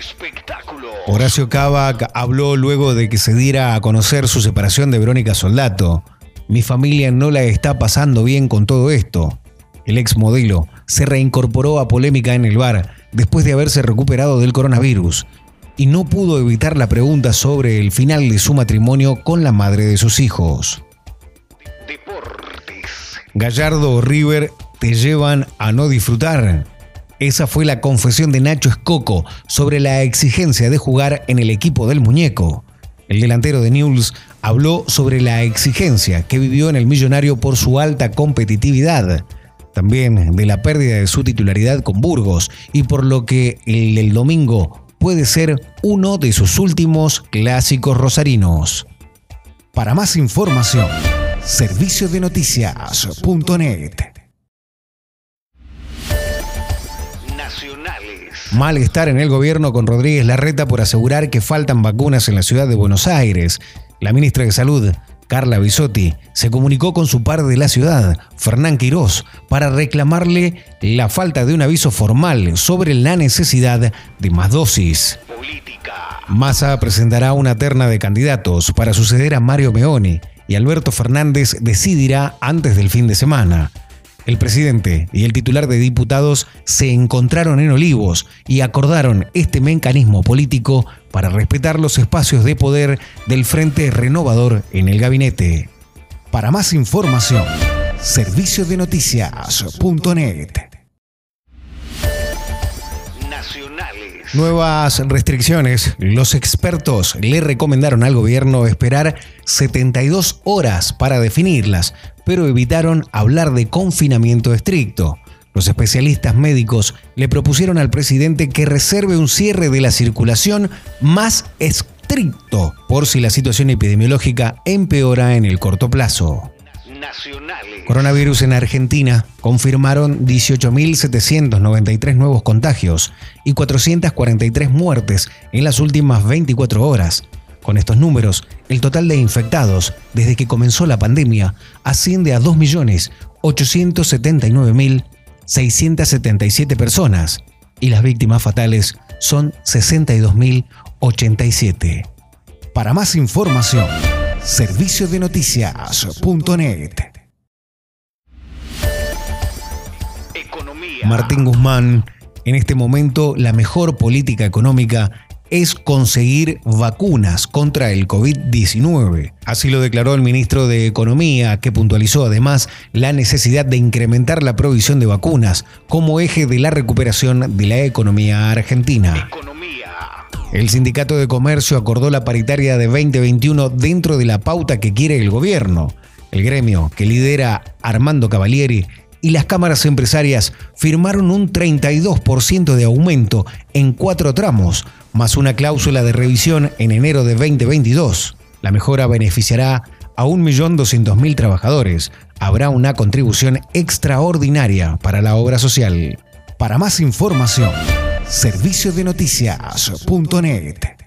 espectáculo. Horacio Cavac habló luego de que se diera a conocer su separación de Verónica Soldato. Mi familia no la está pasando bien con todo esto. El ex modelo se reincorporó a polémica en el bar después de haberse recuperado del coronavirus y no pudo evitar la pregunta sobre el final de su matrimonio con la madre de sus hijos. Deportes. Gallardo o River te llevan a no disfrutar. Esa fue la confesión de Nacho Escoco sobre la exigencia de jugar en el equipo del muñeco. El delantero de Newell's habló sobre la exigencia que vivió en el millonario por su alta competitividad, también de la pérdida de su titularidad con Burgos y por lo que el del domingo puede ser uno de sus últimos clásicos rosarinos. Para más información, serviciosdenoticias.net. Nacionales. Malestar en el gobierno con Rodríguez Larreta por asegurar que faltan vacunas en la ciudad de Buenos Aires. La ministra de Salud, Carla Bisotti, se comunicó con su par de la ciudad, Fernán Quirós, para reclamarle la falta de un aviso formal sobre la necesidad de más dosis. Política. Massa presentará una terna de candidatos para suceder a Mario Meoni y Alberto Fernández decidirá antes del fin de semana. El presidente y el titular de diputados se encontraron en Olivos y acordaron este mecanismo político para respetar los espacios de poder del Frente Renovador en el gabinete. Para más información, serviciosdenoticias.net. Nuevas restricciones. Los expertos le recomendaron al gobierno esperar 72 horas para definirlas, pero evitaron hablar de confinamiento estricto. Los especialistas médicos le propusieron al presidente que reserve un cierre de la circulación más estricto por si la situación epidemiológica empeora en el corto plazo. Coronavirus en Argentina confirmaron 18.793 nuevos contagios y 443 muertes en las últimas 24 horas. Con estos números, el total de infectados desde que comenzó la pandemia asciende a 2.879.677 personas y las víctimas fatales son 62.087. Para más información, serviciosdenoticias.net. Economía. Martín Guzmán, en este momento la mejor política económica es conseguir vacunas contra el COVID-19. Así lo declaró el ministro de Economía, que puntualizó además la necesidad de incrementar la provisión de vacunas como eje de la recuperación de la economía argentina. El sindicato de comercio acordó la paritaria de 2021 dentro de la pauta que quiere el gobierno. El gremio, que lidera Armando Cavalieri, y las cámaras empresarias firmaron un 32% de aumento en cuatro tramos, más una cláusula de revisión en enero de 2022. La mejora beneficiará a 1.200.000 trabajadores. Habrá una contribución extraordinaria para la obra social. Para más información, serviciosdenoticias.net.